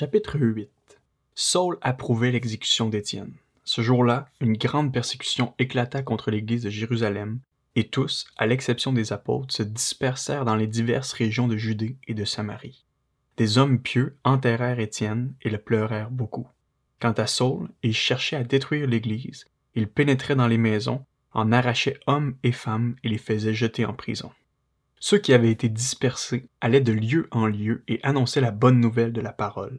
Chapitre 8 Saul approuvait l'exécution d'Étienne. Ce jour-là, une grande persécution éclata contre l'église de Jérusalem, et tous, à l'exception des apôtres, se dispersèrent dans les diverses régions de Judée et de Samarie. Des hommes pieux enterrèrent Étienne et le pleurèrent beaucoup. Quant à Saul, il cherchait à détruire l'église, il pénétrait dans les maisons, en arrachait hommes et femmes et les faisait jeter en prison. Ceux qui avaient été dispersés allaient de lieu en lieu et annonçaient la bonne nouvelle de la parole.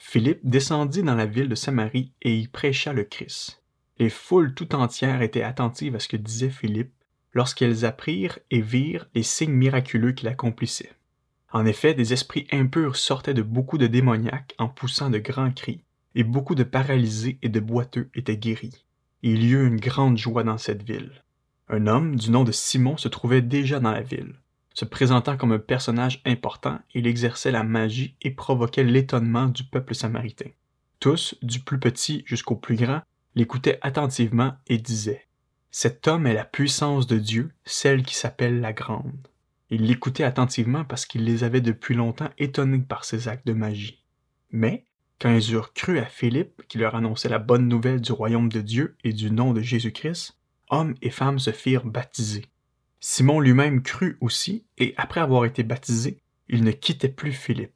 Philippe descendit dans la ville de Samarie et y prêcha le Christ. Les foules tout entières étaient attentives à ce que disait Philippe lorsqu'elles apprirent et virent les signes miraculeux qu'il accomplissait. En effet, des esprits impurs sortaient de beaucoup de démoniaques en poussant de grands cris, et beaucoup de paralysés et de boiteux étaient guéris. il y eut une grande joie dans cette ville. Un homme du nom de Simon se trouvait déjà dans la ville. Se présentant comme un personnage important, il exerçait la magie et provoquait l'étonnement du peuple samaritain. Tous, du plus petit jusqu'au plus grand, l'écoutaient attentivement et disaient Cet homme est la puissance de Dieu, celle qui s'appelle la Grande. Ils l'écoutaient attentivement parce qu'il les avait depuis longtemps étonnés par ses actes de magie. Mais, quand ils eurent cru à Philippe, qui leur annonçait la bonne nouvelle du royaume de Dieu et du nom de Jésus-Christ, hommes et femmes se firent baptiser. Simon lui-même crut aussi, et après avoir été baptisé, il ne quittait plus Philippe.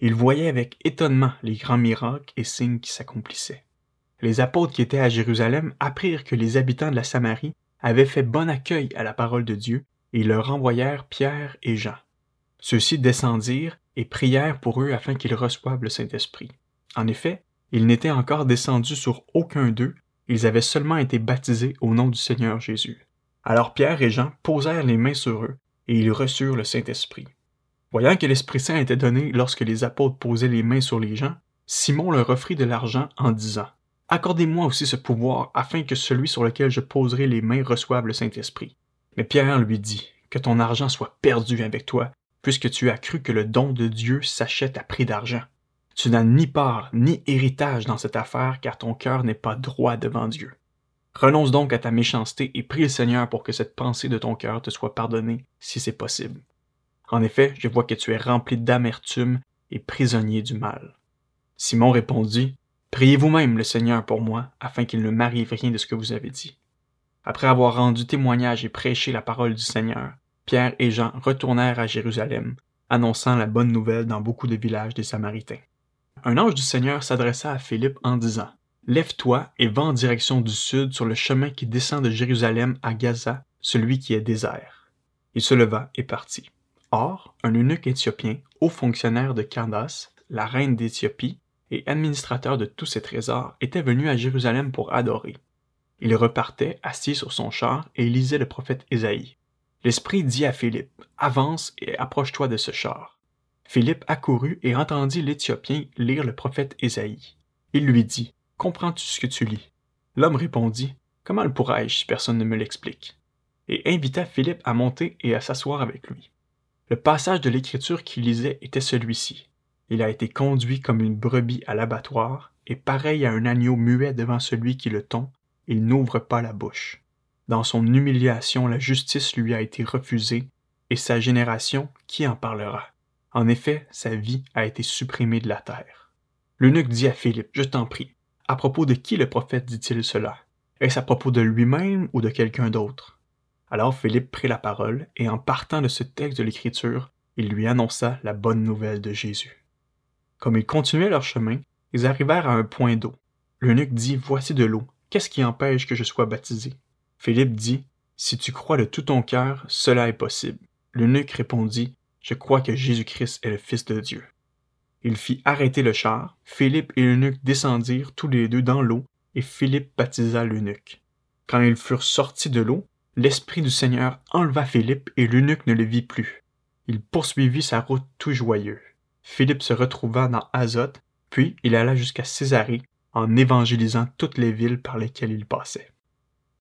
Il voyait avec étonnement les grands miracles et signes qui s'accomplissaient. Les apôtres qui étaient à Jérusalem apprirent que les habitants de la Samarie avaient fait bon accueil à la parole de Dieu, et leur envoyèrent Pierre et Jean. Ceux-ci descendirent et prièrent pour eux afin qu'ils reçoivent le Saint-Esprit. En effet, ils n'étaient encore descendus sur aucun d'eux, ils avaient seulement été baptisés au nom du Seigneur Jésus. Alors Pierre et Jean posèrent les mains sur eux, et ils reçurent le Saint-Esprit. Voyant que l'Esprit Saint était donné lorsque les apôtres posaient les mains sur les gens, Simon leur offrit de l'argent en disant Accordez-moi aussi ce pouvoir, afin que celui sur lequel je poserai les mains reçoive le Saint-Esprit. Mais Pierre lui dit Que ton argent soit perdu avec toi, puisque tu as cru que le don de Dieu s'achète à prix d'argent. Tu n'as ni part ni héritage dans cette affaire, car ton cœur n'est pas droit devant Dieu. Renonce donc à ta méchanceté et prie le Seigneur pour que cette pensée de ton cœur te soit pardonnée, si c'est possible. En effet, je vois que tu es rempli d'amertume et prisonnier du mal. Simon répondit, Priez vous-même le Seigneur pour moi, afin qu'il ne m'arrive rien de ce que vous avez dit. Après avoir rendu témoignage et prêché la parole du Seigneur, Pierre et Jean retournèrent à Jérusalem, annonçant la bonne nouvelle dans beaucoup de villages des Samaritains. Un ange du Seigneur s'adressa à Philippe en disant, Lève-toi et va en direction du sud sur le chemin qui descend de Jérusalem à Gaza, celui qui est désert. Il se leva et partit. Or, un eunuque éthiopien, haut fonctionnaire de Candace, la reine d'Éthiopie, et administrateur de tous ses trésors, était venu à Jérusalem pour adorer. Il repartait, assis sur son char, et lisait le prophète Ésaïe. L'Esprit dit à Philippe, Avance et approche-toi de ce char. Philippe accourut et entendit l'Éthiopien lire le prophète Ésaïe. Il lui dit, Comprends-tu ce que tu lis? L'homme répondit Comment le pourrais-je si personne ne me l'explique? Et invita Philippe à monter et à s'asseoir avec lui. Le passage de l'écriture qu'il lisait était celui-ci. Il a été conduit comme une brebis à l'abattoir, et pareil à un agneau muet devant celui qui le tond, il n'ouvre pas la bouche. Dans son humiliation, la justice lui a été refusée, et sa génération, qui en parlera? En effet, sa vie a été supprimée de la terre. L'eunuque dit à Philippe Je t'en prie, à propos de qui le prophète dit-il cela? Est-ce à propos de lui-même ou de quelqu'un d'autre? Alors Philippe prit la parole, et en partant de ce texte de l'Écriture, il lui annonça la bonne nouvelle de Jésus. Comme ils continuaient leur chemin, ils arrivèrent à un point d'eau. L'eunuque dit Voici de l'eau, qu'est-ce qui empêche que je sois baptisé Philippe dit Si tu crois de tout ton cœur, cela est possible. L'eunuque répondit Je crois que Jésus-Christ est le Fils de Dieu. Il fit arrêter le char, Philippe et l'eunuque descendirent tous les deux dans l'eau, et Philippe baptisa l'eunuque. Quand ils furent sortis de l'eau, l'Esprit du Seigneur enleva Philippe et l'eunuque ne le vit plus. Il poursuivit sa route tout joyeux. Philippe se retrouva dans Azote, puis il alla jusqu'à Césarée en évangélisant toutes les villes par lesquelles il passait.